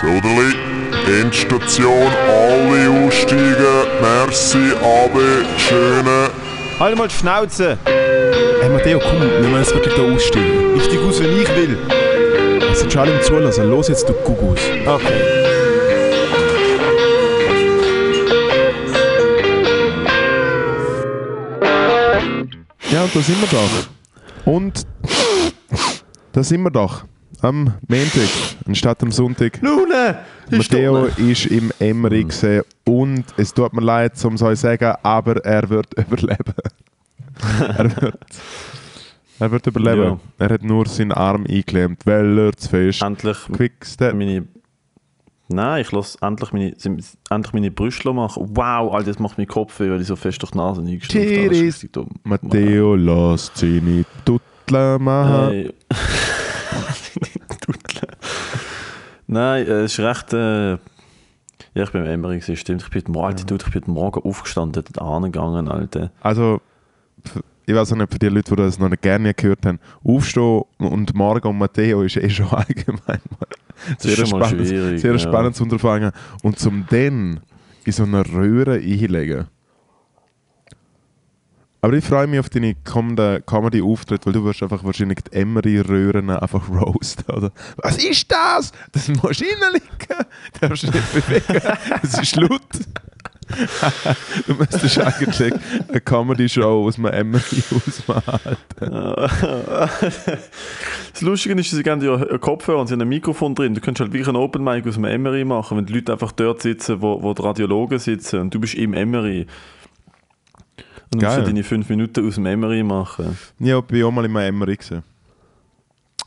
Soderli, Endstation, alle aussteigen. Merci, Abe, schöne. Halt mal die Schnauze! Hey Matteo, komm, wir müssen jetzt wirklich da aussteigen. Ich steig aus, wenn ich will. Es sind schon alle im Zulassen. Los jetzt, du Gugus. Okay. Ja, und da sind wir doch. Und da sind wir doch. Am Montag, anstatt am Sonntag. Lune! Matteo ist im Emery gesehen und es tut mir leid, um so zu sagen, aber er wird überleben. er wird, er wird überleben. Ja. Er hat nur seinen Arm eingeklemmt, weil er zu fest Endlich hat. meine. Nein, ich lasse endlich meine, endlich meine Brüste machen. Wow, Alter, das macht mir Kopf weh, weil ich so fest durch die Nase eingestopft habe. Matteo lässt seine Tuttle machen. Hey. Nein, äh, es ist recht. Äh, ja, ich bin im gewesen, stimmt. Ich bin heute Morgen, Dude, ich bin heute Morgen aufgestanden, dort angegangen, Alter. Also, ich weiß auch nicht, für die Leute, die das noch nicht gerne gehört haben, Aufstehen und Margot und Matteo ist eh schon allgemein mal sehr, ist schwierig, sehr ja. spannendes Unterfangen. Und zum dann in so einer Röhre einlegen. Aber ich freue mich auf deine kommenden Comedy-Auftritte, weil du wirst einfach wahrscheinlich die Emery-Röhren einfach roasten, oder? Was ist das? Das musst du darfst dich nicht bewegen. Das ist laut. du müsstest eigentlich eine Comedy-Show aus einem Emery ausmalen. Das Lustige ist, sie haben ja Kopfhörer und sie haben ein Mikrofon drin. Du könntest halt wirklich einen Open Mic aus dem Emery machen, wenn die Leute einfach dort sitzen, wo, wo die Radiologen sitzen und du bist im Emery. Du musst Geil. ja deine fünf Minuten aus dem Emery machen. Ja, ich bin auch mal in einem Emery gesehen.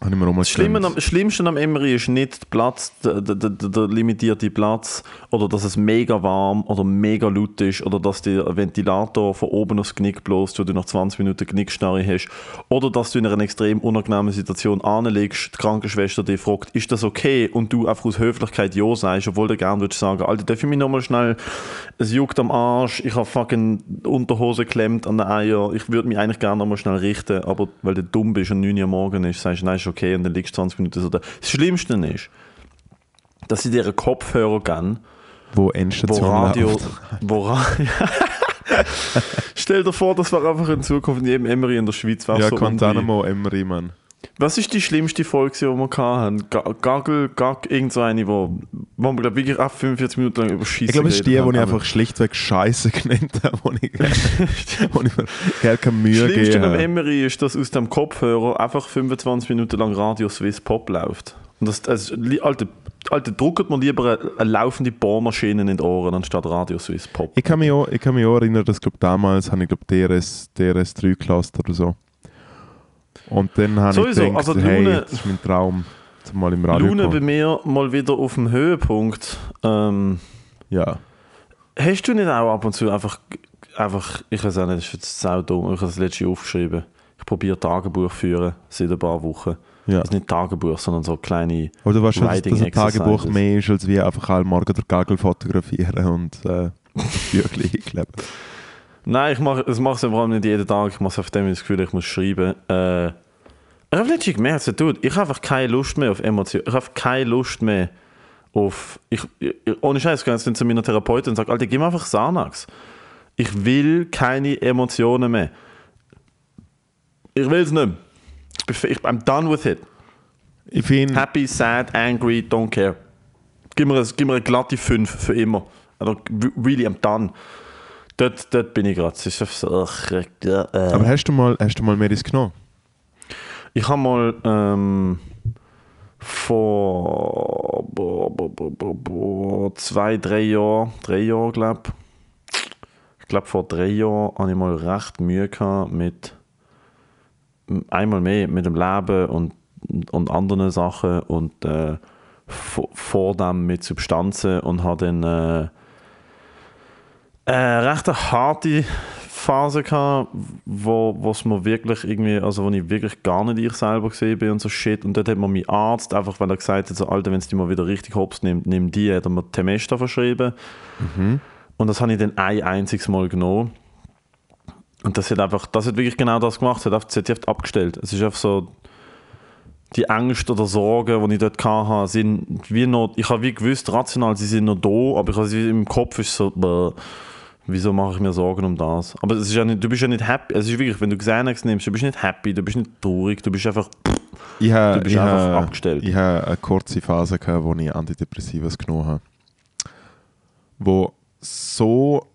Habe ich mir auch mal Das Schlimme am, Schlimmste am Emery ist nicht der Platz, der, der, der, limitierte Platz oder dass es mega warm oder mega laut ist oder dass der Ventilator von oben aufs Knick bloßt, wo du nach 20 Minuten Knickstarre hast oder dass du in einer extrem unangenehmen Situation anlegst, die Krankenschwester dich fragt, ist das okay? Und du einfach aus Höflichkeit Ja sagst, obwohl du gerne würdest sagen, Alter, darf ich mich nochmal schnell, es juckt am Arsch, ich habe fucking Unterhose geklemmt an den Eier, ich würde mich eigentlich gerne nochmal schnell richten, aber weil du dumm bist und 9 Uhr morgen ist, sagst du, nein, okay und dann liegst du 20 Minuten so da. Das Schlimmste ist, dass sie dir einen Kopfhörer geben, wo wo Endstation Radio, läuft. wo Ra Stell dir vor, das war einfach in Zukunft in jedem Emery in der Schweiz. Ja, so Guantanamo Emery, Mann. Die- Was ist die schlimmste Folge, die wir hatten? Ga- Gaggle, Gag, irgend so eine, wo, wo wir glaub, wirklich ab 45 Minuten lang über Scheiße Ich glaube, das ist die, wo ich einfach schlichtweg Scheiße genannt habe, wo ich, wo ich mir gar keine Mühe Das Schlimmste gegeben habe. Emery ist, dass aus dem Kopfhörer einfach 25 Minuten lang Radio Swiss Pop läuft. Und das, li- Alter, Alter, druckt man lieber eine, eine laufende Bohrmaschine in die Ohren anstatt Radio Swiss Pop. Ich kann mich auch, ich kann mich auch erinnern, dass glaub, damals habe ich glaub, DRS, DRS3 gelassen oder so. Und dann habe ich gedacht, also hey, Lune- das ist mein Traum, mal im Radio Lune bei mir mal wieder auf dem Höhepunkt. Ähm, Ja. hast du nicht auch ab und zu einfach, einfach ich weiß auch nicht, das ist jetzt sau dumm, ich habe das letzte Jahr aufgeschrieben. Ich probiere Tagebuch führen seit ein paar Wochen. ja. Das ist nicht Tagebuch, sondern so kleine. Du weißt schon, dass, ein Tagebuch mehr ist, als wie einfach alle Morgen den Gagel fotografieren und äh, Büchlein einkleben. Nein, ich mache es mache vor allem nicht jeden Tag. Ich mache es auf dem das Gefühl, ich muss schreiben. Äh, ich habe letztens gemerkt, so, dude, ich habe einfach keine Lust mehr auf Emotionen. Ich habe keine Lust mehr auf. Ich, ich, ohne Scheiß, ich gehe jetzt zu meiner Therapeutin und sage, Alter, gib mir einfach Xanax. Ich will keine Emotionen mehr. Ich will es nicht mehr. Ich bin, I'm done with it. Ich finde, Happy, sad, angry, don't care. Gib mir, eine, gib mir eine glatte 5 für immer. Also, really, I'm done. Dort, dort bin ich gerade. Äh. aber hast du mal, hast du mal Medis genommen? Ich habe mal ähm, vor bo, bo, bo, bo, bo, zwei, drei Jahren, drei Jahre glaube ich, glaube vor drei Jahren hatte ich mal recht Mühe gehabt mit einmal mehr mit dem Leben und, und anderen Sachen und äh, vor, vor dem mit Substanzen und habe dann äh, eine recht eine harte Phase gehabt, wo es mir wirklich irgendwie, also wo ich wirklich gar nicht ich selber gesehen bin und so shit. Und dort hat mir mein Arzt einfach, weil er gesagt hat, so, Alter, wenn es dich mal wieder richtig hops nimmt, nimm die, hat er mir Temesta verschrieben. Und das habe ich dann ein einziges Mal genommen. Und das hat einfach, das hat wirklich genau das gemacht, das hat, die einfach abgestellt. Es ist einfach so, die Ängste oder Sorgen, die ich dort hatte, sind wie noch, ich habe wie gewusst, rational, sie sind noch da, aber ich habe sie im Kopf ist so, bäh, wieso mache ich mir Sorgen um das? Aber es ist ja nicht, du bist ja nicht happy, es ist wirklich, wenn du Xanax nimmst, du bist nicht happy, du bist nicht traurig, du bist einfach, Ich habe Du bist ich einfach habe- abgestellt. Ich habe eine kurze Phase, gehabt, wo ich Antidepressivas genommen habe. Wo so.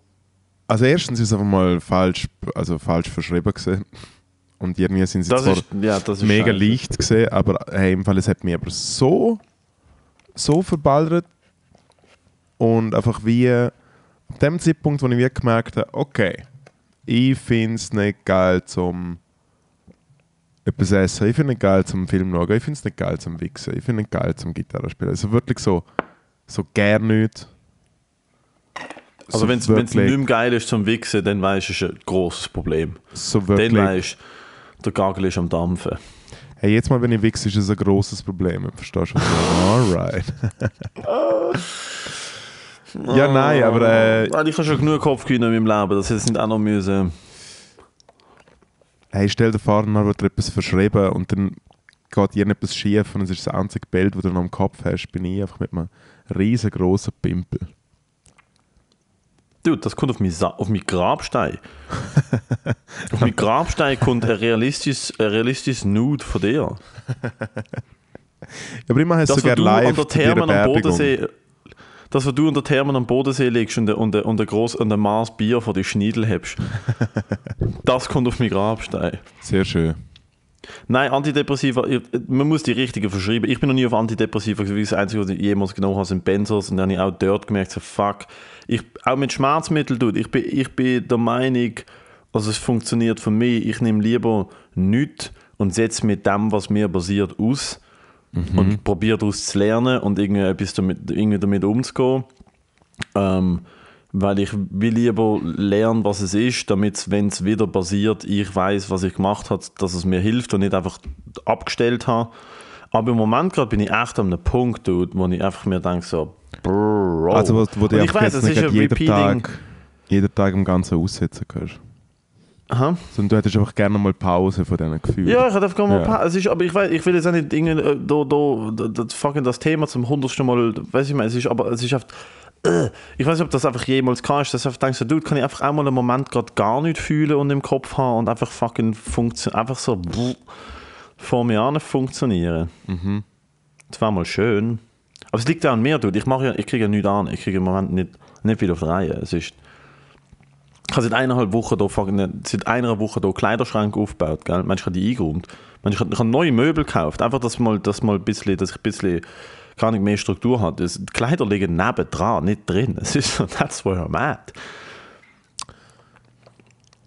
Also, erstens ist es einfach mal falsch, also falsch verschrieben gesehen. Und irgendwie sind sie das zwar ist, ja, mega scheiße. leicht gesehen, aber hey, im Fall, es hat mich aber so, so verballert. Und einfach wie. Dem Zeitpunkt, wo ich gemerkt habe, okay, ich finde es nicht geil zum etwas essen. Ich finde es nicht geil zum Film schauen. Ich finde es nicht geil zum Wichsen. Ich finde es nicht geil zum Gitarre spielen. Also wirklich so, so gar nicht. Also so wenn es nicht mehr geil ist zum Wichsen, dann weißt du, es ist ein grosses Problem. So wirklich. Dann weißt du, der Gagel ist am Dampfen. Hey, jetzt mal, wenn ich wichse, ist es ein grosses Problem. Verstehst du? So, Alright. ja, nein, aber äh, Weil ich habe schon genug Kopfkühne in meinem Leben, jetzt nicht auch noch müssen. hey, stell dir vor, dann wird dir etwas verschrieben und dann geht irgendetwas schief und es ist das einzige Bild, das du noch im Kopf hast, bin ich einfach mit einem riesengroßen Pimpel. Dude, das kommt auf meinen, auf meinen Grabstein. auf meinen Grabstein kommt ein realistisches, ein realistisches Nude von dir. Ja, aber immer hast du Das, so was gerne du an live der Thermen am. Bodensee... Das, was du an der Thermen am Bodensee liegst und, und, und, ein gross, und ein Maß Bier von den Schniedel hast, das kommt auf meinen Grabstein. Sehr schön. Nein, Antidepressiva, man muss die richtigen verschreiben. Ich bin noch nie auf Antidepressiva gewesen. Das Einzige, was ich jemals genommen habe, sind Benzos. Und dann habe ich auch dort gemerkt, so, fuck. Ich, auch mit Schmerzmitteln, dude, ich bin, ich bin der Meinung, also es funktioniert für mich. Ich nehme lieber nichts und setze mit dem, was mir basiert, aus. Und probiere daraus zu lernen und irgendwie etwas damit, irgendwie damit umzugehen. Ähm, weil ich will lieber lernen, was es ist, damit, wenn es wieder passiert, ich weiß, was ich gemacht habe, dass es mir hilft und nicht einfach abgestellt habe. Aber im Moment gerade bin ich echt an einem Punkt, dude, wo ich einfach mir denke so, Bro. Also, wo, wo du ich jetzt es ist ein jeden repeating- Tag, jeden Tag im Ganzen aussetzen kannst. Aha. Sondern du hättest einfach gerne mal Pause von diesen Gefühlen. Ja, ich hätte einfach mal Ja. pa- es ist, aber ich, weiß, ich will jetzt auch nicht Dinge, äh, da, da, da, das, fucking das Thema zum hundertsten Mal, weiß ich mal, es ist, aber es ist einfach, äh, ich weiß nicht, ob das einfach jemals kannst, dass du einfach denkst, so, dude, kann ich einfach auch mal einen Moment gerade gar nicht fühlen und im Kopf haben und einfach fucking funktionieren, einfach so vor mir an funktionieren. Das wäre mal schön. Aber es liegt ja an mir, dude. Ich, mache ja, ich kriege ja nichts an. Ich kriege im Moment nicht, nicht viel auf die Reihe. Es ist, ich habe seit eineinhalb Wochen da, fucking- seit einer Woche da Kleiderschrank aufgebaut, gell? Mensch, ich habe die eingeräumt. Ich habe, neue Möbel gekauft. Einfach, dass, mal, dass, mal ein bisschen, dass ich ein bisschen gar nicht mehr Struktur habe. Die Kleider liegen nebendran, nicht drin. Es ist so, that's where I'm at.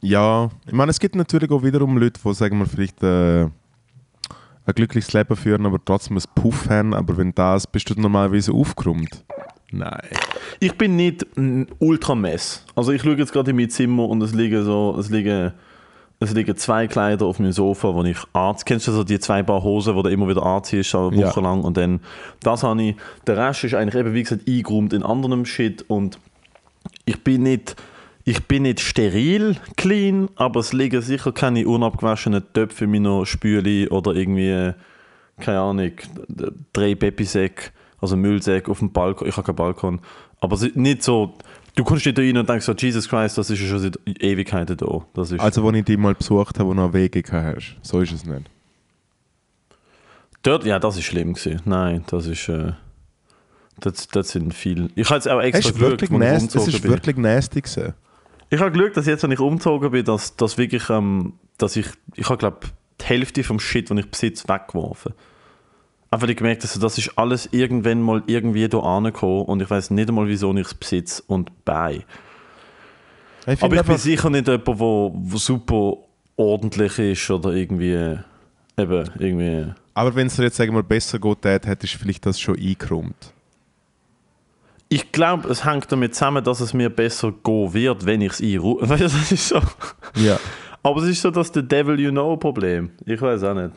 Ja, ich meine, es gibt natürlich auch wiederum Leute, die, sagen wir, vielleicht äh, ein glückliches Leben führen, aber trotzdem ein Puff haben. Aber wenn das, bist du normalerweise aufgeräumt? Nein. Ich bin nicht ein Ultramess. Also ich schaue jetzt gerade in mein Zimmer und es liegen so, es liegen, es liegen zwei Kleider auf meinem Sofa, wo ich anziehe. Kennst du so die zwei Paar Hosen, die du immer wieder anziehst, eine Ja. Woche lang und dann, das habe ich. Der Rest ist eigentlich eben, wie gesagt, eingeräumt in anderem Shit und ich bin nicht, ich bin nicht steril clean, aber es liegen sicher keine unabgewaschenen Töpfe in meiner Spüle oder irgendwie, keine Ahnung, drei Pepisäcke, also Müllsäcke auf dem Balkon. Ich habe keinen Balkon. Aber es nicht so, du kommst nicht da rein und denkst so, Jesus Christ, das ist ja schon seit Ewigkeiten da. Das ist, Also, als ich dich mal besucht habe, wo du noch Wege gehabt hast. So ist es nicht. dort, ja, das ist schlimm gewesen. Nein, das ist, äh, das, das sind viele. Ich habe jetzt auch Es extra ist wirklich, nasty, es ist bin. wirklich nasty gewesen. Ich habe Glück, dass jetzt, wenn ich umgezogen bin, dass, dass wirklich, ähm, dass ich, ich habe glaube die Hälfte vom Shit, den ich besitze, weggeworfen. Einfach gemerkt habe, das ist alles irgendwann mal irgendwie hier angekommen und ich weiß nicht einmal, wieso ich es besitze und bei. Ich Aber ich bin sicher nicht jemand, der wo, wo super ordentlich ist oder irgendwie, eben, irgendwie. aber wenn es dir jetzt sagen wir, besser geht, hättest du vielleicht das schon eingeräumt. Ich glaube, es hängt damit zusammen, dass es mir besser gehen wird, wenn ich es einrufe. Weißt du, das ist so. Ja. Aber es ist so das The Devil You Know Problem. Ich weiß auch nicht.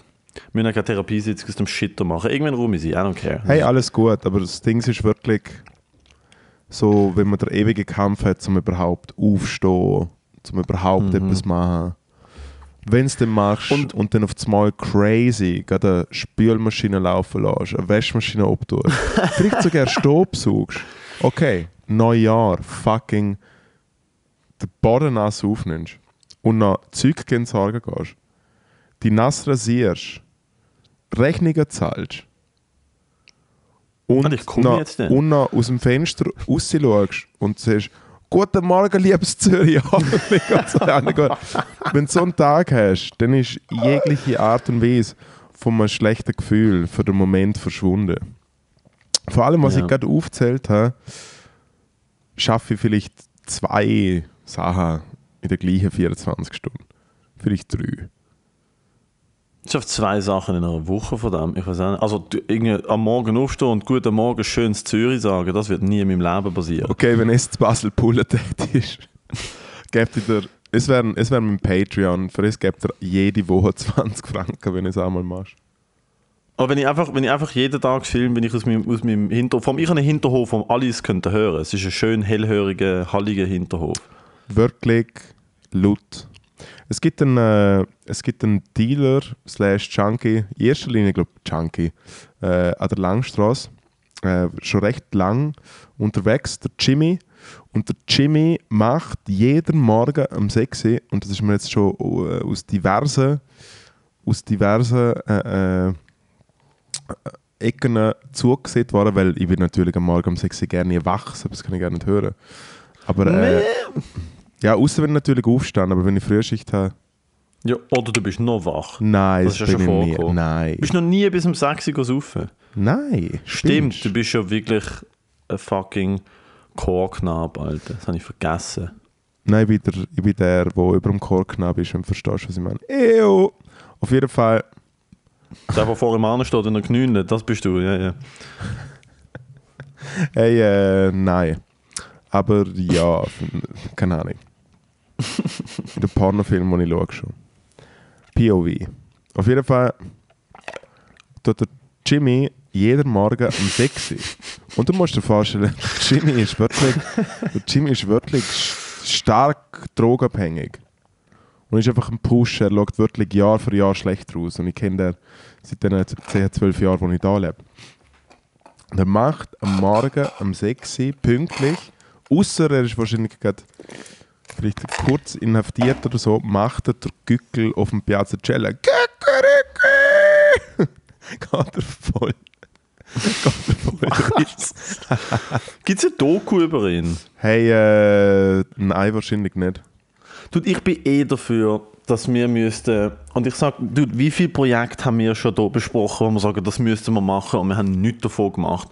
Wir müssen keine Therapiesitzung aus dem Shit machen. Irgendwann ich sie, I don't care. Hey, alles gut, aber das Ding ist wirklich so, wenn man den ewigen Kampf hat, zum überhaupt aufstehen, zum überhaupt Mhm. etwas machen. Wenn du dann machst und, Und- dann auf das Mal crazy gerade eine Spülmaschine laufen lässt, eine Waschmaschine abtust, vielleicht sogar Staubsaugst, okay, Neujahr, fucking den Boden nass aufnimmst und noch Zeug gegen Sorgen gehst, die nass rasierst, Rechnungen zahlst und, ich komme noch, jetzt dann. und noch aus dem Fenster raus und sagst, Guten Morgen, liebes Zürich. Wenn du so einen Tag hast, dann ist jegliche Art und Weise von einem schlechten Gefühl für den Moment verschwunden. Vor allem, was Ja. ich gerade aufgezählt habe, schaffe ich vielleicht zwei Sachen in der gleichen 24 Stunden. Vielleicht drei. Ich schaffe zwei Sachen in einer Woche von dem. Ich weiß auch nicht. Also irgendwie am Morgen aufstehen und guten Morgen schönes Zürich sagen, das wird nie in meinem Leben passieren. Okay, wenn es zu Basel Pullen ist, gebt ihr es wäre es wär mein Patreon, für es gebt ihr jede Woche 20 Franken, wenn ihr es einmal machst. Aber wenn ich einfach, wenn ich einfach jeden Tag filme, wenn ich aus meinem, aus meinem Hinterhof, vom, ich habe einen Hinterhof, wo alles könnten hören. Es ist ein schön hellhöriger, halliger Hinterhof. wirklich laut. Es gibt einen, äh, es gibt einen Dealer slash Junkie, in erster Linie glaube ich Junkie, äh, an der Langstrasse, äh, schon recht lang unterwegs, der Jimmy. Und der Jimmy macht jeden Morgen um 6 Uhr, und das ist mir jetzt schon äh, aus diversen, aus diversen äh, äh, Ecken zugesehen worden, weil ich bin natürlich am Morgen um 6 Uhr gerne wach, das kann ich gerne nicht hören. Aber äh, ja, außer wenn ich natürlich aufstehe, aber wenn ich Frühschicht habe, Ja, oder du bist noch wach. nein, Das ist ja schon vorgekommen. Nein. Du bist noch nie bis um 6 Uhr saufen. Nein. Stimmt, spinnst. du bist ja wirklich ein fucking Chorknab, Alter. Das habe ich vergessen. Nein, ich bin der, ich bin der, der über dem Chorknabe ist, wenn du verstehst, was ich meine. Ew. Auf jeden Fall, Der, der vor ihm ansteht in der Knülle, das bist du, ja, ja. hey, äh, nein. Aber ja, keine Ahnung. Der Pornofilm, den ich schaue. POV. Auf jeden Fall tut der Jimmy jeden Morgen um 6 Uhr. Und du musst dir vorstellen, Jimmy ist wirklich, Jimmy ist wirklich stark drogenabhängig. Und ist einfach ein Push. Er schaut wirklich Jahr für Jahr schlechter aus. Und ich kenne den seit den 10, 12 Jahren, wo ich da lebe. Und er macht am Morgen um 6 Uhr pünktlich, außer er ist wahrscheinlich gerade vielleicht kurz inhaftiert oder so, macht er den Gückel auf dem Piazza Cella. Geht er voll. Gibt es eine Doku über ihn? Hey, äh, nein, wahrscheinlich nicht. Dude, ich bin eh dafür, dass wir müssten, und ich sage, dude, wie viele Projekte haben wir schon hier besprochen, wo wir sagen, das müssten wir machen und wir haben nichts davon gemacht.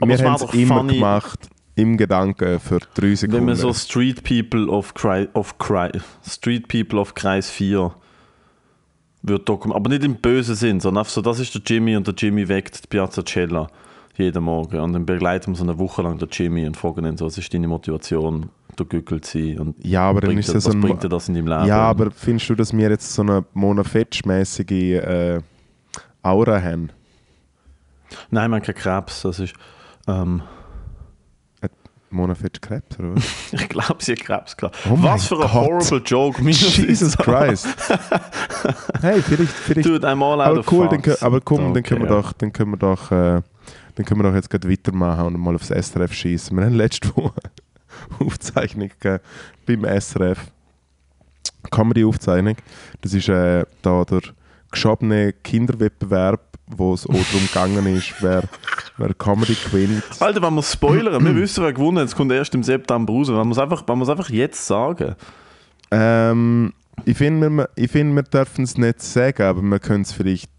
Aber Wir es haben es immer funny, gemacht, im Gedanken für drei Sekunden. wenn wir so Street People of, Kri of Kri Street People of Kreis 4 wird dokumentiert. Aber nicht im bösen Sinn, sondern so, das ist der Jimmy und der Jimmy weckt die Piazza Cella jeden Morgen. Und dann begleiten wir so eine Woche lang den Jimmy und fragen ihn so, was ist deine Motivation, du Gückel zu sein? Und ja, aber dann bringt ist das so was ein... bringt dir das in deinem Leben? Ja, aber findest du, dass wir jetzt so eine Mona Fetsch-mäßige äh, Aura haben? Nein, man kein Krebs, das ist... Ähm, Mona Fetsch Krebs, oder was? ich glaube, sie hat Krebs gehabt. Oh was für ein horrible Joke. Jesus Christ. hey, vielleicht... vielleicht Dude, I'm all out aber of cool, dann, aber komm, dann können wir Okay. doch, dann können wir doch, äh, dann können wir doch jetzt gerade weitermachen und mal aufs SRF schießen. Wir haben letzte Woche Aufzeichnung beim SRF. Comedy-Aufzeichnung. Das ist äh, da der geschobene Kinderwettbewerb, wo es auch darum gegangen ist, wer, wer Comedy gewinnt. Alter, wenn wir spoilern, wir wissen, wer gewonnen hat, es kommt erst im September raus. Wenn wir es einfach, wenn einfach jetzt sagen. Ähm, ich finde, wir, ich find, wir dürfen es nicht sagen, aber wir können es vielleicht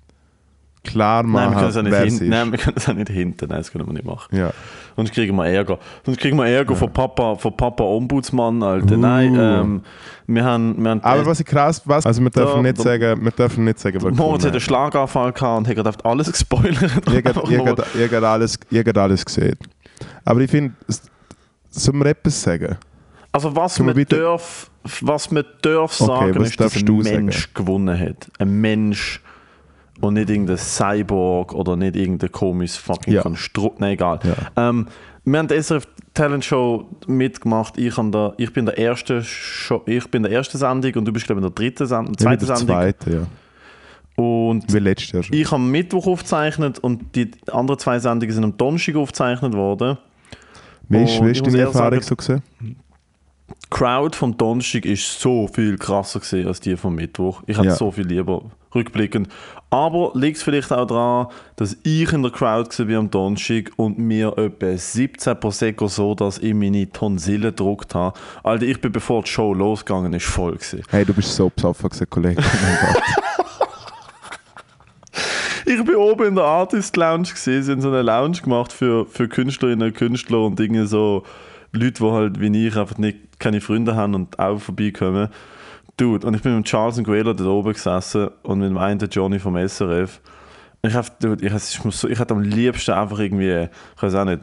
klar machen, Nein, wir können es auch nicht ist. Nein, wir können es auch nicht hinten. Nein, das können wir nicht machen. Ja. Sonst kriegen wir Ärger. Sonst kriegen wir Ärger von Papa, von Papa Ombudsmann, Alter. Nein, Uh. ähm, wir haben, wir haben Aber was ich krass, was, also wir dürfen Da- nicht da- sagen, wir dürfen nicht sagen, wer Moritz hat einen. Schlaganfall gehabt und hat gerade alles gespoilert. Ihr habt- alles, ihr alles gesehen. Aber ich finde, sollen wir etwas sagen? Also was man darf, was man darf Okay, sagen, was ist, dass ein du sagen? Mensch gewonnen hat. Ein Mensch, und nicht irgendein Cyborg oder nicht irgendein komisches fucking Ja. Konstrukt. Nein, egal. Ja. Ähm, wir haben die SRF Talent Show mitgemacht. Ich, der, ich bin der erste Show, ich bin der erste Sendung und du bist glaube ich in der dritten Sendung, zweiten der Sendung. zweite, ja. Und Wie letztes Jahr schon. ich habe am Mittwoch aufgezeichnet und die anderen zwei Sendungen sind am Donnerstag aufgezeichnet worden. Wie ist, wie ist deine Erfahrung sagen- so gesehen? Die Crowd vom Donnerstag ist so viel krasser gewesen als die vom Mittwoch. Ich hätte Ja. so viel lieber rückblickend. Aber liegt es vielleicht auch daran, dass ich in der Crowd war wie am Donnerstag und mir etwa 17 Prosecco so, dass ich meine Tonsille gedruckt habe. Alter, ich bin bevor die Show losgegangen ist voll gewesen. Hey, du bist so besoffen gewesen, Kollege. Oh. Ich bin oben in der Artist Lounge gesehen. Sie haben so eine Lounge gemacht für, für Künstlerinnen und Künstler und Dinge so Leute, die halt wie ich einfach nicht keine Freunde haben und auch vorbeikommen. Dude, und ich bin mit Charles und Guelo dort oben gesessen und mit dem einen der Johnny vom SRF. Und ich hab, dude, ich, ich, muss so, ich am liebsten einfach irgendwie, ich weiß auch nicht,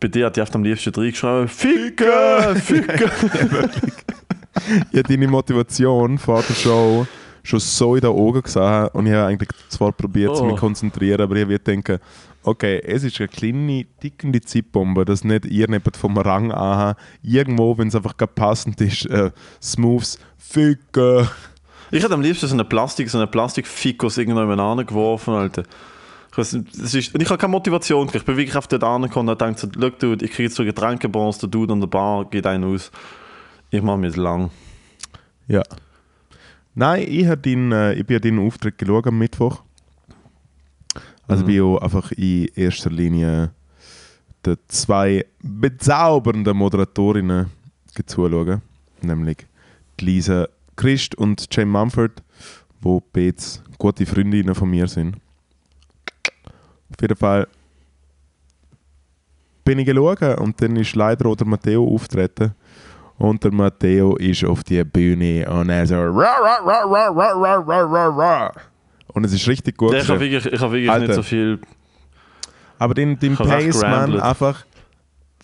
bei dir hat die einfach am liebsten reingeschrieben, Ficken, Ficken. ich habe deine Motivation vor der Show schon so in den Augen gesehen und ich habe eigentlich zwar probiert, zu Oh. mich zu konzentrieren, aber ich habe denken, okay, es ist eine kleine, tickende Zeitbombe, dass nicht irgendjemand vom Rang an irgendwo, wenn es einfach gerade passend ist, äh, Smooths, Ficken. Ich hätte am liebsten so eine Plastik, so eine Plastikfikus irgendwann geworfen, Alter. Ich, nicht, das ist, und ich habe keine Motivation. Ich bin wirklich auf dort angekommen und gedacht, so, look, Dude, ich kriege jetzt so Getränkebons, der Dude an der Bar geht einen aus. Ich mache mir jetzt lang. Ja. Nein, ich, habe deinen, äh, ich bin ja deinen Auftritt geschaut am Mittwoch. Also Mhm. bin ich auch einfach in erster Linie den zwei bezaubernden Moderatorinnen zuschauen. Nämlich die Lisa Christ und Jane Mumford, wo jetzt gute Freundinnen von mir sind. Auf jeden Fall bin ich geschaut und dann ist leider auch der Matteo auftreten. Und der Matteo ist auf die Bühne und er so ra, ra, ra, ra, ra, ra, ra, ra. Und es ist richtig gut. Ich habe wirklich, ich hab wirklich Alter. nicht so viel. Aber den, recht Pace, man, einfach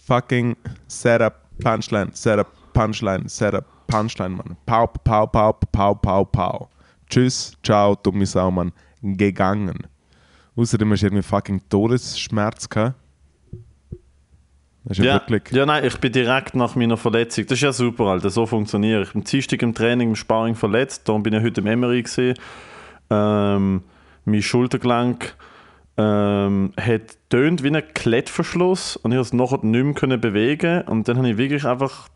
fucking Setup, Punchline, Setup, Punchline, Setup, Punchline, Mann. Pau, pau, pau, pau, pau, pau. Tschüss, ciao, dumme Sau, Mann. Gegangen. Außerdem hast du irgendwie fucking Todesschmerz gehabt. Ja, Ja, ja, nein, ich bin direkt nach meiner Verletzung. Das ist ja super, Alter. So funktioniert. Ich bin Dienstag im Training, im Sparring verletzt. Darum bin ich heute im Emery gesehen. Ähm, mein Schultergelenk ähm, hat tönt wie ein Klettverschluss und ich konnte es nachher nicht mehr bewegen. Und dann habe ich wirklich einfach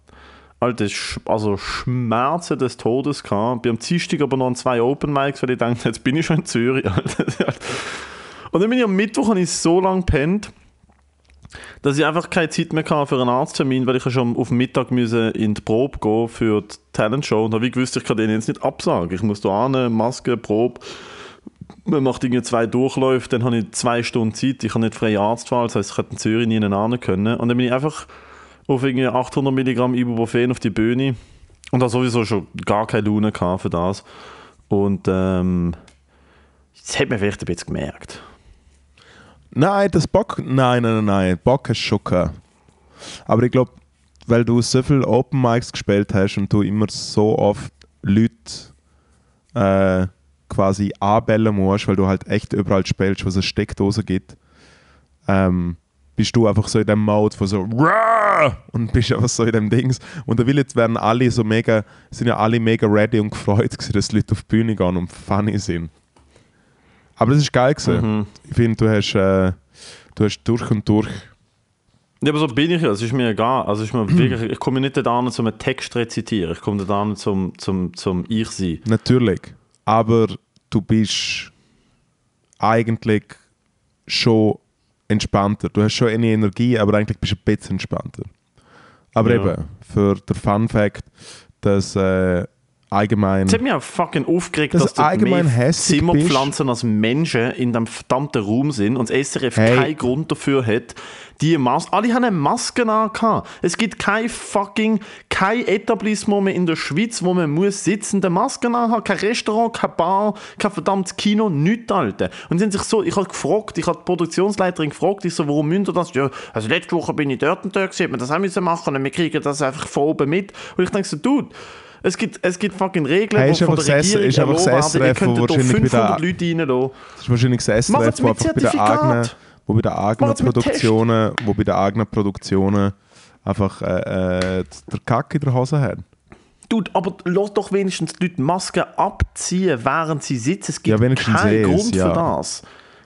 Alter, also Schmerzen des Todes gehabt. Bin am Dienstag aber noch an zwei Open Mics, weil ich dachte, jetzt bin ich schon in Zürich. Und dann bin ich am Mittwoch ich so lange gepennt, dass ich einfach keine Zeit mehr hatte für einen Arzttermin, weil ich schon auf Mittag in die Probe gehen für die Talentshow und habe gewusst, ich kann denen jetzt nicht absagen. Ich muss da hin, Maske, Probe. Man macht irgendwie zwei Durchläufe, dann habe ich zwei Stunden Zeit. Ich habe nicht freie Arztwahl, das heißt, ich hätte in Zürich nie hin können. Und dann bin ich einfach auf irgendwie 800 Milligramm Ibuprofen auf die Bühne und da sowieso schon gar keine Laune für das. Und ähm, das hat man vielleicht ein bisschen gemerkt. Nein, das Bock. Nein, nein, nein. Bock du schon. Aber ich glaube, weil du so viel Open Mics gespielt hast und du immer so oft Leute äh, quasi anbellen musst, weil du halt echt überall spielst, wo es eine Steckdose gibt, ähm, bist du einfach so in dem Mode von so und bist einfach so in dem Dings. Und da will jetzt werden alle so mega, sind ja alle mega ready und gefreut dass Leute auf die Bühne gehen und funny sind. Aber das ist geil gewesen. Mhm. Ich finde, du hast, äh, du hast durch und durch. Ja, aber so bin ich ja. Es ist mir egal. Also ist mir wirklich, ich komme nicht da zum einen Text rezitieren. Ich komme da zum, zum, zum Ich-Sein. Natürlich. Aber du bist eigentlich schon entspannter. Du hast schon eine Energie, aber eigentlich bist du ein bisschen entspannter. Aber Ja. eben, für den Fun Fact, dass äh, allgemein. Es hat mich auch fucking aufgeregt, Dass dass, du da allgemein mehr Zimmerpflanzen als Menschen in dem verdammten Raum sind und das SRF Hey. keinen Grund dafür hat, die Maske. Alle haben eine Maske an. Es gibt kein fucking, kein Etablissement mehr in der Schweiz, wo man muss sitzende Masken anhaben. Kein Restaurant, kein Bar, kein verdammtes Kino, nichts, Alter. Und sie haben sich so, ich habe gefragt, ich habe die Produktionsleiterin gefragt, ich so, warum müsst ihr das? Ja, also letzte Woche bin ich dort und dort gewesen, hat man das auch müssen machen und wir kriegen das einfach von oben mit. Und ich denke so, Dude, Es gibt, es gibt fucking Regeln, Hey, die von der das- Regierung ist einfach das. Ihr SRF, hier wahrscheinlich bei 500 der- Leute reinlassen. Das ist wahrscheinlich das SRF, mit einfach bei den Zertifikat. eigenen, wo bei den eigenen. Produktionen, wo bei den eigenen Produktionen einfach äh, äh, der Kack in der Hose hat. Dude, aber lass doch wenigstens die Leute Masken abziehen, während sie sitzen. Es gibt Ja, keinen das, Grund ja. für das.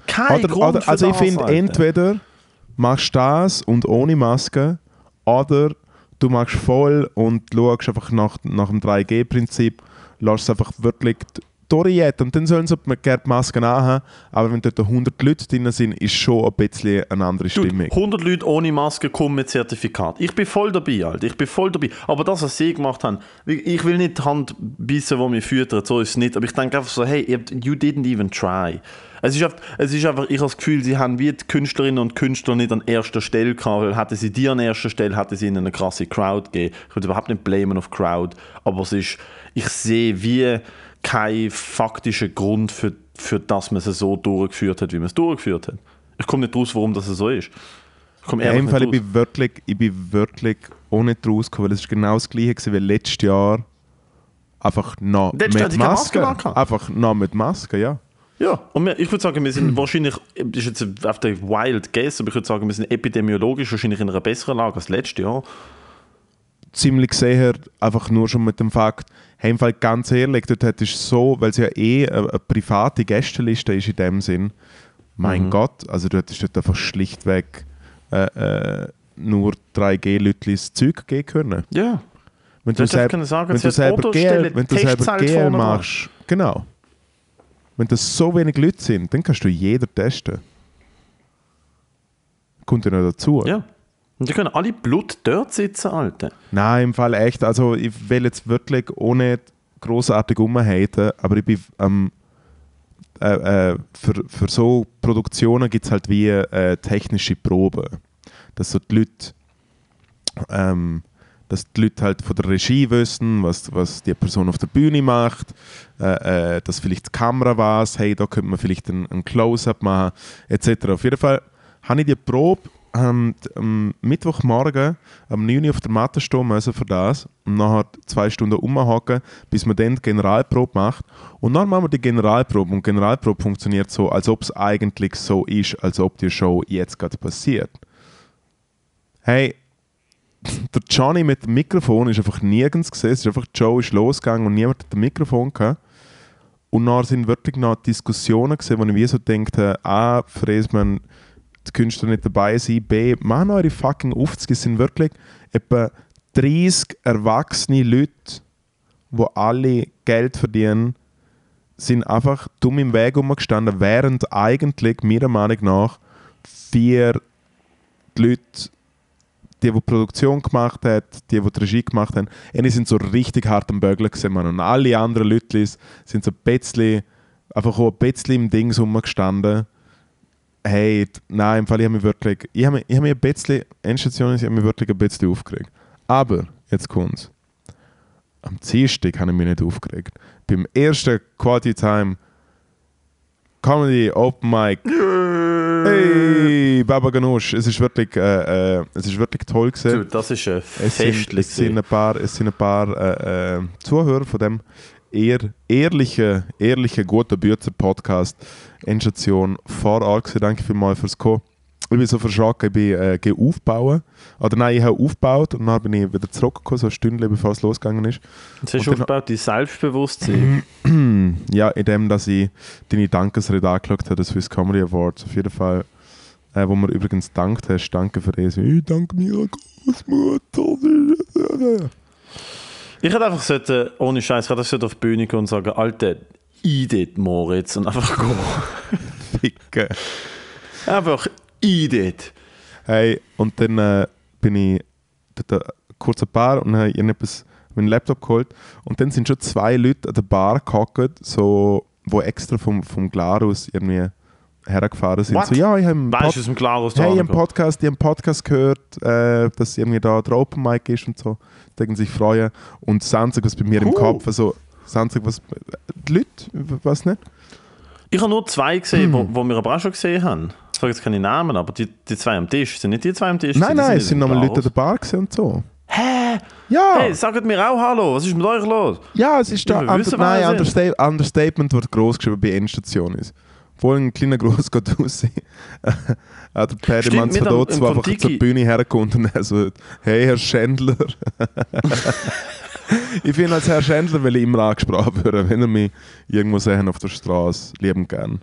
Kein Oder, Grund oder, für also ich das, finde, entweder machst du das und ohne Maske, oder du machst voll und schaust einfach nach, nach dem 3G-Prinzip, lässt es einfach wirklich durchjetten. Und dann sollen sie gerne die Masken anhaben, aber wenn dort 100 Leute drin sind, ist schon ein bisschen eine andere Dude, Stimmung. 100 Leute ohne Maske kommen mit Zertifikat. Ich bin voll dabei, Alter. Ich bin voll dabei. Aber das, was sie gemacht haben, ich will nicht die Hand bissen, die mich füttert, so ist es nicht. Aber ich denke einfach so, hey, you didn't even try. Es ist, einfach, es ist einfach, ich habe das Gefühl, sie haben wie die Künstlerinnen und Künstler nicht an erster Stelle gehabt, weil hätten sie die an erster Stelle, hätten sie ihnen eine krasse Crowd gegeben. Ich würde überhaupt nicht blamen auf Crowd, aber es ist, ich sehe wie keinen faktischen Grund für, für das man es so durchgeführt hat, wie man es durchgeführt hat. Ich komme nicht raus, warum das so ist. Ich komme Ja, ehrlich Fall, ich bin wirklich, ich bin wirklich auch nicht rausgekommen, weil es ist genau das gleiche gewesen wie letztes Jahr. Einfach noch Letztes Jahr mit keine Maske Maske. Einfach noch mit Maske, ja. Ja, und wir, ich würde sagen, wir sind wahrscheinlich, das ist jetzt auf der Wild Guess, aber ich würde sagen, wir sind epidemiologisch wahrscheinlich in einer besseren Lage als letztes Jahr. ziemlich sicher, einfach nur schon mit dem Fakt, hey, im Fall ganz ehrlich, dort hättest du so, weil es ja eh eine, eine private Gästeliste ist in dem Sinn, mein Mhm. Gott, also du hättest dort einfach schlichtweg äh, äh, nur 3G-Lütlis Zeug geben können. Ja. Wenn Du selb, wenn du selber GL, wenn du selber GL machst, genau. Wenn das so wenig Leute sind, dann kannst du jeder testen. Kommt ja noch dazu. Ja. Und die können alle Blut dort sitzen, Alter. Nein, im Fall echt. Also ich will jetzt wirklich ohne großartig umhaten, aber ich bin ähm, äh, äh, für, für so Produktionen gibt es halt wie äh, technische Proben. Dass so die Leute ähm, dass die Leute halt von der Regie wissen, was, was die Person auf der Bühne macht, äh, äh, dass vielleicht die Kamera weiß, hey, da könnte man vielleicht ein, ein Close-Up machen, etc. Auf jeden Fall habe ich die Probe d- am Mittwochmorgen am 9 Uhr auf der Matte stehen für das und nachher zwei Stunden rumhocken, bis man dann die Generalprobe macht. Und dann machen wir die Generalprobe und die Generalprobe funktioniert so, als ob es eigentlich so ist, als ob die Show jetzt gerade passiert. Hey, der Johnny mit dem Mikrofon ist einfach nirgends gesehen. Es ist einfach, Joe ist losgegangen und niemand hat ein Mikrofon gehabt. Und dann sind wirklich noch Diskussionen gesehen, wo ich wie so dachte, A, fräst man die Künstler nicht dabei sein, B, machen eure fucking Aufzüge, es sind wirklich etwa 30 erwachsene Leute, die alle Geld verdienen, sind einfach dumm im Weg umgestanden, während eigentlich, meiner Meinung nach, vier die Leute die, die Produktion gemacht hat, die, die die Regie gemacht haben, die sind so richtig hart am Bögeln Mann. Und alle anderen Leute sind so ein bisschen, einfach auch ein bisschen im Ding rumgestanden. Hey, nein, im Fall, ich habe mich wirklich, ich habe mich, ich habe mich ein bisschen, Endstation ist, ich habe mich wirklich ein bisschen aufgeregt. Aber, jetzt kommt's. Am Dienstag habe ich mich nicht aufgeregt. Beim ersten Quality Time Comedy Open Mic Hey, Baba Ganoush, es ist wirklich, äh, äh, es ist wirklich toll gewesen. Dude, das ist ein Es sind, Festlich. es sind ein paar, es sind ein paar äh, äh, Zuhörer von dem eher ehrlichen, ehrlichen, guten Bützer Podcast Endstation Ort gewesen. Danke vielmals fürs Kommen. Ich bin so verschrocken, ich bin äh, aufbauen. Oder nein, ich habe aufgebaut und dann bin ich wieder zurückgekommen, so ein Stündchen bevor es losgegangen ist. Jetzt hast du aufgebaut, dein Selbstbewusstsein. Ja, indem dass ich deine Dankesrede angeschaut habe, das Swiss Comedy Awards. Auf jeden Fall, äh, wo mir übrigens dankt hast. Danke für das. Ich danke meiner Großmutter. Ich hätte einfach sollten, ohne Scheiß, ich hätte sollte auf die Bühne gehen und sagen, Alter, Idet Moritz und einfach gehen. Ficken. einfach Idet. Hey, und dann äh, bin ich dort äh, kurz ein Bar und habe irgendetwas meinen Laptop geholt. Und dann sind schon zwei Leute an der Bar gehockt, so, wo extra vom, vom Glarus irgendwie hergefahren sind. What? So, ja, ich habe einen, Weißt Pod dem Klarus hey, ich habe einen Podcast, ich einen Podcast gehört, äh, dass irgendwie da der Open Mic ist und so. Denken sich freuen. Und Einzige, was bei mir im Cool. Kopf, also Einzige, was die Leute, was nicht? Ich habe nur zwei gesehen, wo, wo wir aber auch schon gesehen haben. Ich sage jetzt keine Namen, aber die, die zwei am Tisch, sind nicht die zwei am Tisch? Nein, nein, es sind im nochmal Leute an Klarus. der Bar und so. Hä? Ja, Hey, sagt mir auch Hallo, was ist mit euch los? ja, es ist da. wissen, Under, nein. Understa Understatement wird groß geschrieben bei Endstation ist. Vor allem ein kleiner Gruß geht raus. Auch der dort, im der einfach zur Bühne herkommt und er so, hey Herr Schändler. ich finde als Herr Schändler will ich immer angesprochen werden, wenn er mich irgendwo sehen auf der Straße, lieben gern.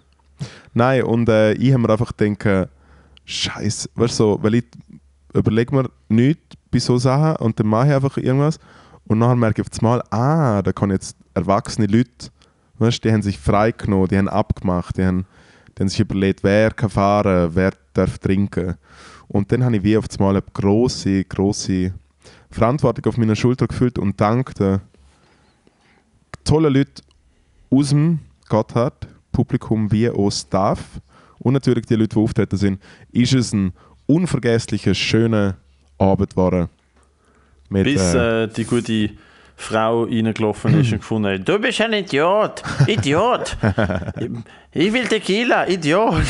Nein, und äh, ich habe mir einfach gedacht, Scheiße, weißt du, so, weil ich überlege mir nichts bei so Sachen und dann mache ich einfach irgendwas und nachher merke ich auf einmal, ah, da kann jetzt erwachsene Leute, weißt, die haben sich freigenommen, die haben abgemacht, die haben, die haben sich überlegt, wer kann fahren, wer darf trinken. Und dann habe ich wie auf einmal eine grosse, grosse Verantwortung auf meiner Schulter gefühlt und dank den tollen Leuten aus dem Gotthard, Publikum wie auch Staff und natürlich die Leute, die auftreten sind, ist es ein unvergesslicher, schöner Abend geworden. Mit, Bis äh, äh, die gute Frau reingelaufen ist und gefunden hat, du bist ein Idiot, Idiot. ich will Tequila, Idiot.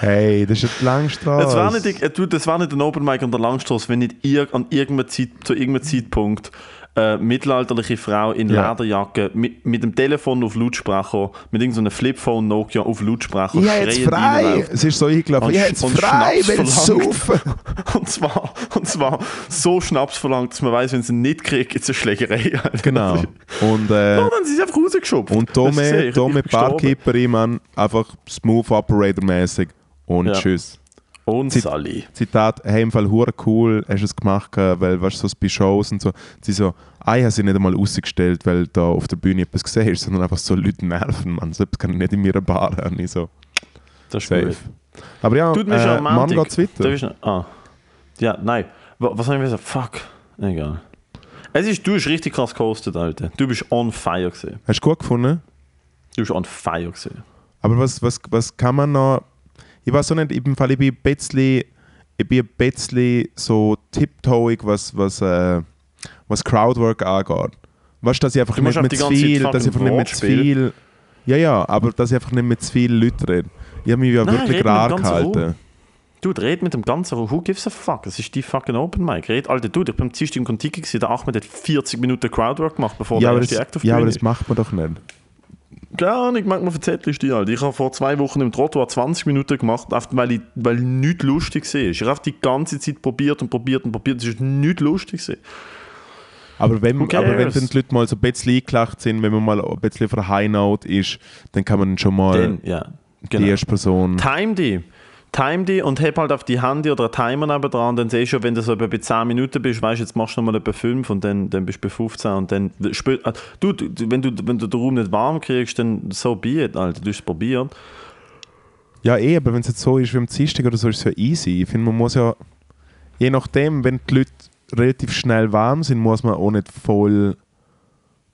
hey, das ist eine Langstrasse. Das war, nicht, äh, das war nicht ein Open Mic an der Langstrasse, wenn nicht an irgendeinem Zeit, zu irgendeinem Zeitpunkt äh, mittelalterliche Frau in Ja. Lederjacke mit, mit dem Telefon auf Lautsprecher, mit irgendeinem Flipphone Nokia auf Lautsprecher ich habe jetzt frei. Es ist so eingelaufen. Und Ich habe jetzt frei, verlangt. saufen. Und zwar, und zwar so Schnaps verlangt, dass man weiß, wenn sie ihn nicht kriegt, gibt es eine Schlägerei. Genau. Und, äh, Oh, dann sind sie einfach rausgeschubst. und? Tome, Ich- Tome ich. Barkeeperin, Mann, einfach smooth operator mäßig und Ja. tschüss. Und Zit- Sally. Zitat, hey, im Fall hure cool, hast du es gemacht, äh, weil, weißt du, so bei Shows und so, sie so, ah, ich habe sie nicht einmal rausgestellt, weil da auf der Bühne etwas gesehen ist, sondern einfach so Leute nerven, man, so etwas kann ich nicht in meiner Bar haben, ich so, Das ist safe. gut. Aber ja, Tut mir schon äh, Mann geht's weiter. Ah. Ja, nein. Wa- Was habe ich gesagt? Fuck. Egal. Es ist, du bist richtig krass gehostet, Alter. Du bist on fire gesehen. Hast du gut gefunden? Du bist on fire gesehen. Aber was, was, was kann man noch, ich weiß auch nicht, im Fall, ich bin ein bisschen, ich bin ein bisschen so tiptoeig, was, was, äh, was Crowdwork angeht. Weißt du, dass ich einfach Du nicht mit die zu viel, dass ich einfach nicht mit zu viel, ja, ja, aber dass ich einfach nicht mit zu vielen Leuten rede. Ich habe mich ja Nein, wirklich rar gehalten. Du, red mit dem ganzen Raum. Who gives a fuck? Es ist die fucking Open Mic. Red, Alter, du, ich bin beim Dienstag im Kontiki gewesen, der Ahmed hat 40 Minuten Crowdwork gemacht, bevor Ja, der aber erste das, Act auf ja, aber das macht man doch nicht. Keine Ahnung, manchmal verzettelst du dich halt. Ich habe vor zwei Wochen im Trottoir 20 Minuten gemacht, weil, ich, weil nichts lustig war. Ich habe die ganze Zeit probiert und probiert und probiert. Es ist nichts lustig. gewesen. Aber wenn, aber wenn dann die Leute mal so ein bisschen eingelacht sind, wenn man mal ein bisschen auf einer High Note ist, dann kann man schon mal Dann, ja. die Genau. erste Person... Time die. Time die und heb halt auf die Handy oder einen Timer neben dran. Dann siehst du, wenn du so etwa bei 10 Minuten bist, weißt du, jetzt machst du nochmal etwa 5 und dann, dann bist du bei 15 und dann spiel, äh, du, wenn du, wenn du den Raum nicht warm kriegst, dann so be it, Alter. Du hast es probiert. Ja, eh, aber wenn es jetzt so ist wie am Dienstag oder so, ist es ja easy. Ich finde, man muss ja, je nachdem, wenn die Leute relativ schnell warm sind, muss man auch nicht voll,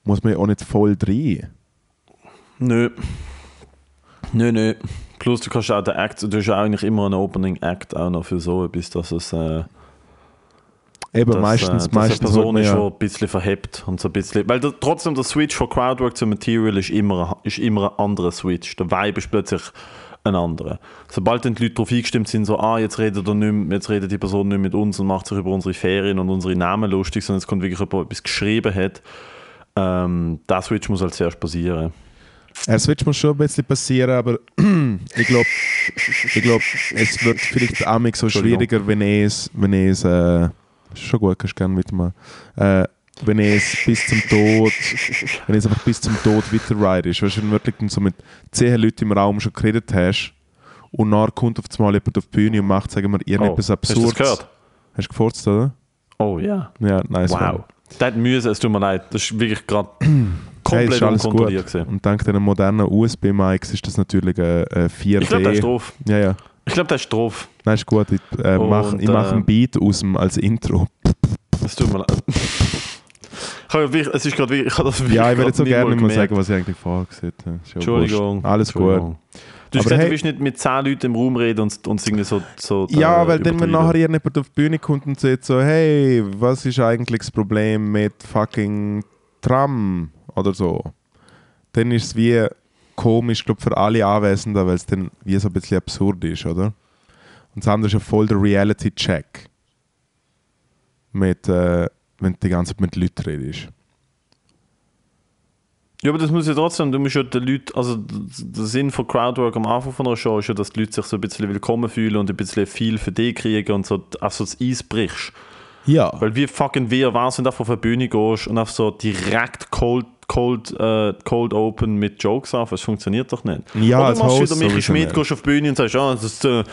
muss man ja auch nicht voll rein. Nö. Nö, nö. Plus du kannst auch den Act, du hast ja eigentlich immer einen Opening Act auch noch für so etwas, dass es äh, Eben, dass, meistens, äh, dass eine meistens Person wird ist, die ein bisschen verhebt und so ein bisschen, weil der, trotzdem der Switch von Crowdwork zu Material ist immer, ist immer ein anderer Switch. Der Vibe ist plötzlich ein anderer. Sobald dann die Leute darauf eingestimmt sind, so, ah, jetzt redet, er nicht jetzt redet die Person nicht mit uns und macht sich über unsere Ferien und unsere Namen lustig, sondern es kommt wirklich jemand, der etwas geschrieben hat, ähm, der Switch muss als zuerst passieren. Ein Switch muss schon ein bisschen passieren, aber ich glaube, ich glaub, es wird vielleicht auch so schwieriger, wenn es, wenn es, äh, schon gut, kannst gerne weitermachen, äh, wenn es bis zum Tod, wenn es einfach bis zum Tod weiter ride ist. Weißt du, wenn du wirklich dann so mit zehn Leuten im Raum schon geredet hast und nachher kommt auf einmal jemand auf die Bühne und macht, sagen wir, irgendetwas Oh, hast du das Absurdes. gehört? Hast du gefurzt, oder? Oh ja. Ja, nice. Wow. Das Mühe, es tut mir leid. Das ist wirklich gerade komplett ist alles unkontrolliert gut. gewesen. Und dank diesen modernen USB-Mics ist das natürlich äh, äh, 4D. Ich glaube, der ist drauf. Ja, ja. Ich glaube, der ist drauf. Nein, ist gut. Ich, äh, mach, mache äh, einen Beat aus dem, als Intro. Es tut mir leid. Ich habe es ist gerade wirklich, ich habe das wirklich Ja, ich würde jetzt so nicht gerne mal mal gemerkt. sagen, was ich eigentlich vorgesehen habe. Ist ja Entschuldigung. wurscht. Alles Entschuldigung. gut. Du hast gesagt, hey- du willst nicht mit 10 Leuten im Raum reden und, und irgendwie so, so Ja, äh, weil dann, wenn nachher jemand auf die Bühne kommt und sagt so, hey, was ist eigentlich das Problem mit fucking Tram oder so, dann ist es wie komisch, glaube für alle Anwesenden, weil es dann wie so ein bisschen absurd ist, oder? Und das andere ist ja voll der Reality-Check. Mit, äh, wenn du die ganze Zeit mit Leuten redest. Ja, aber das muss ja trotzdem, du musst ja den Leuten, also der Sinn von Crowdwork am Anfang von einer Show ist ja, dass die Leute sich so ein bisschen willkommen fühlen und ein bisschen viel für dich kriegen und so auch so das Eis brichst. Ja. Weil wie fucking wir was, wenn du auf eine Bühne gehst und auf so direkt cold, cold, äh, cold open mit Jokes auf, das funktioniert doch nicht. Ja, Oder du machst wieder Michi Schmidt, gehst auf die Bühne und sagst, ja, das äh,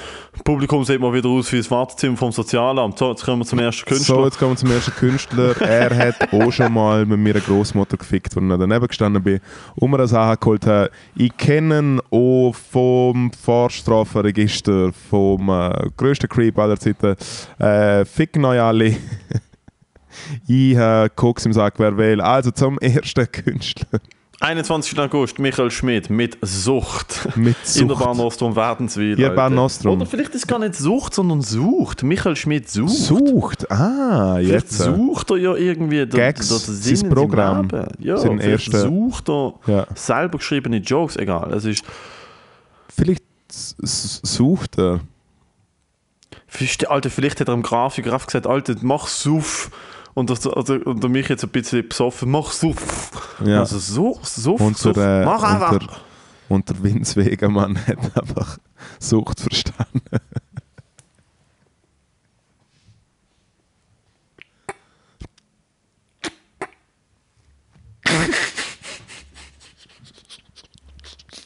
Publikum sieht mal wieder aus wie das Wartezimmer vom Sozialamt. So, jetzt kommen wir zum ersten Künstler. So, jetzt kommen wir zum ersten Künstler. Er hat auch schon mal mit mir eine Großmutter gefickt, als ich daneben gestanden bin und mir eine Sache geholt habe. Ich kenne ihn auch vom Vorstrafenregister, vom äh, grössten Creep aller Zeiten. Äh, euch alle. Ich habe Koks im Sack, wer will. Also zum ersten Künstler. 21. August, Michael Schmidt mit Sucht. Mit In der Sucht. Bahn Nostrum Wärdenswil. Ja. Bahn Nostrum. Oder vielleicht ist es gar nicht Sucht, sondern Sucht. Michael Schmidt sucht. Sucht. Ah, Vielleicht jetzt. sucht er ja irgendwie Gags, den Sinn sein Programm. Ja, sein erster- sucht er Ja. selber geschriebene Jokes. Egal, es ist Vielleicht sucht er. Alter, vielleicht hat er dem Grafiker gesagt, Alter, mach Suff. Und, das, also, und mich jetzt ein bisschen besoffen, mach Suff. Ja. Also so, Suff, Und Suff. der, äh, mach und einfach. der, und der Vince Wegemann hat einfach Sucht verstanden.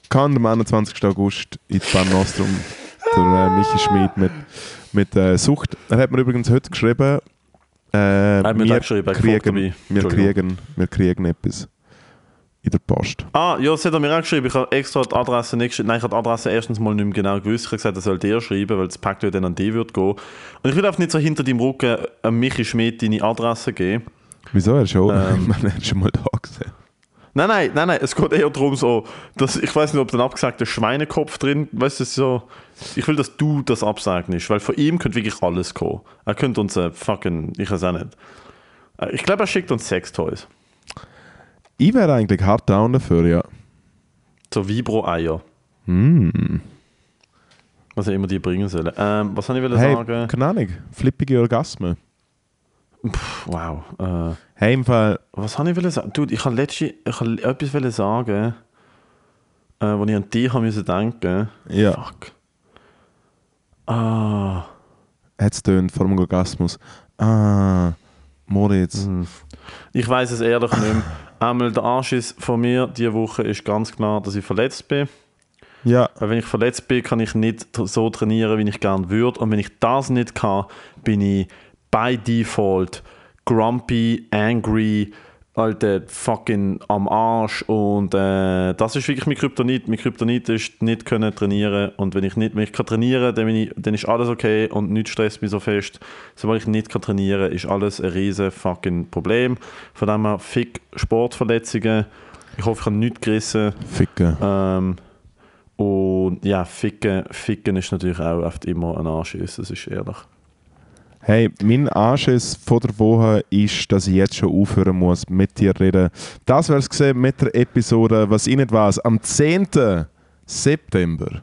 Kann am 21. August in Bahn Nostrum der äh, Michi Schmid mit, mit äh, Sucht. Er hat mir übrigens heute geschrieben, äh, mir wir, er gefragt, kriegen, wir, kriegen, wir kriegen etwas in der Post. Ah, ja, das hat er mir auch geschrieben. Ich habe extra die Adresse nicht geschrieben. Nein, ich habe die Adresse erstens mal nicht mehr genau gewusst. Ich habe gesagt, er soll dir schreiben, weil das ja dann an dich wird gehen. Und ich will einfach nicht so hinter deinem Rücken an Michi Schmidt deine Adresse geben. Wieso? Er ist schon, Ähm. man hat schon mal da gesehen. Nein, nein, nein, nein, es geht eher darum, so, dass, ich weiß nicht, ob da ein abgesagter Schweinekopf drin, weißt du, ist so, ich will, dass du das absegnest, weil von ihm könnte wirklich alles kommen. Er könnte uns äh, fucking, ich weiß auch nicht. Äh, Ich glaube, er schickt uns Sextoys. Ich wäre eigentlich hart down dafür, ja. So Vibro-Eier. Mm. Was auch immer die bringen sollen. Ähm, was soll ich Hey, sagen? keine Ahnung, flippige Orgasmen. Wow. Äh, Hey, im Fall, was habe ich wollen sagen? Dude, ich habe letzte, ich habe etwas wollen sagen, äh, wo ich an dich haben müssen denken. ja, Fuck. Ah. hat es tönt vor dem Orgasmus. Ah, Moritz. Mhm. Ich weiß es ehrlich nicht mehr. Einmal der Anschiss von mir diese Woche ist ganz klar, dass ich verletzt bin. Ja, Weil wenn ich verletzt bin, kann ich nicht so trainieren, wie ich gerne würde. Und wenn ich das nicht kann, bin ich by default grumpy, angry, Alter, fucking am Arsch. Und äh, das ist wirklich mein Kryptonit. Mein Kryptonit ist nicht können trainieren. Und wenn ich nicht wenn ich kann trainieren dann, ich, dann ist alles okay und nichts stresst mich so fest. Sobald ich nicht kann trainieren ist alles ein riesen fucking Problem. Von dem her, fick Sportverletzungen. Ich hoffe, ich habe nichts gerissen. ficken. Ähm, und ja, ficken, ficken ist natürlich auch oft immer ein Anschiss, das ist ehrlich. Hey, mein Anschiss von der Woche ist, dass ich jetzt schon aufhören muss mit dir reden. Das wär's gesehen mit der Episode, was ich nicht weiß, am 10. September.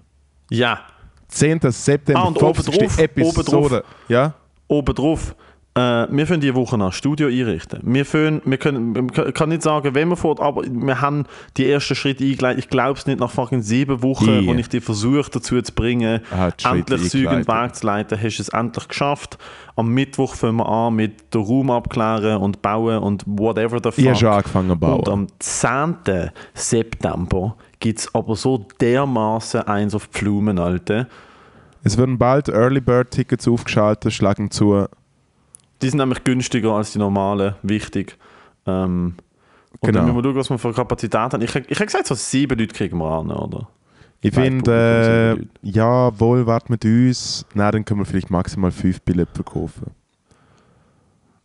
Ja, 10. September, Ah, und 50. obendrauf, Episode. obendrauf. Ja? obendrauf, äh, wir können diese Woche ein Studio einrichten. Wir, können, wir können, man kann nicht sagen, wenn wir fort, aber wir haben die ersten Schritte eingeleitet. Ich glaube es nicht, nach fucking sieben Wochen, Yeah. wo ich dich versucht dazu zu bringen, die Schritte endlich Zeug in den eingeleitet. Weg zu leiten, hast du es endlich geschafft. Am Mittwoch fangen wir an mit den Raum abklären und bauen und whatever the fuck. Ich habe schon angefangen zu Und bauen. am 10. September gibt es aber so dermaßen eins auf die Blumen, Alter. Es werden bald Early Bird Tickets aufgeschaltet, schlagen zu. Die sind nämlich günstiger als die normalen, wichtig. Ähm, und Genau. dann müssen wir schauen, was wir für Kapazität haben. Ich, ich habe gesagt, so sieben Leute kriegen wir an, oder? Ich finde, äh, ja, wohl, wart mit uns. Nein, dann können wir vielleicht maximal fünf Billette verkaufen.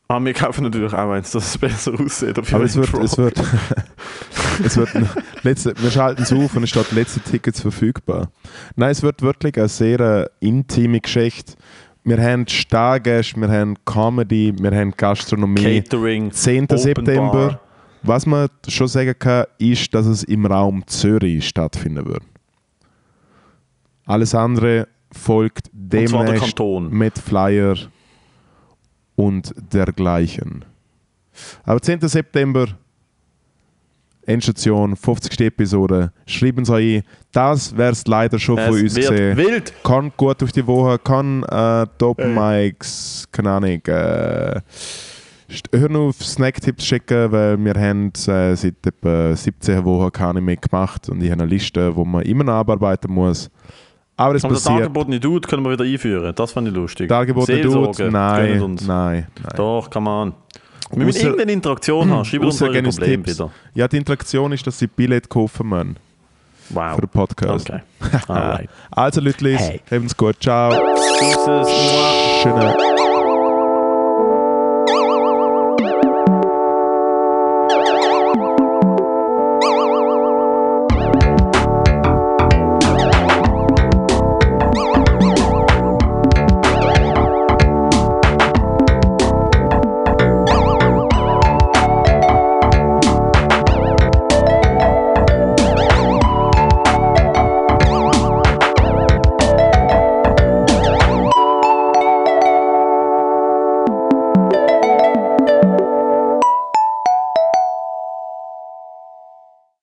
Ah, wir kaufen natürlich auch eins, dass es besser aussieht. Aber es wird, es wird, es wird, letzte, wir schalten es auf und es steht letzte Tickets verfügbar. Nein, es wird wirklich eine sehr äh, intime Geschichte. Wir haben Stargäste, wir haben Comedy, wir haben Gastronomie. Catering, 10. Open September. Bar. Was man schon sagen kann, ist, dass es im Raum Zürich stattfinden wird. Alles andere folgt demnächst mit Flyer und dergleichen. Aber 10. September, Endstation, 50. Episode. Schreiben Sie ein. Das wäre es leider schon von uns wird gesehen. wild. Kann gut auf die Woche, kann äh, Top Mics, keine Ahnung. Äh, st- hör nur auf Snacktipps schicken, weil wir haben äh, seit etwa 17 Wochen keine mehr gemacht und ich habe eine Liste, wo man immer noch abarbeiten muss. Aber es Aber der passiert. dargebotene Dude können wir wieder einführen. Das fand ich lustig. Seelsorge, Dudes? Nein, gönnt nein, uns. nein. Doch, kann man. Wir müssen irgendeine Interaktion haben. Schreibt uns eure Probleme bitte. Ja, die Interaktion ist, dass sie Billett kaufen müssen Wow. für den Podcast. Okay. Also Leute, Hey. haben's gut. Ciao. Tschüss. Schönen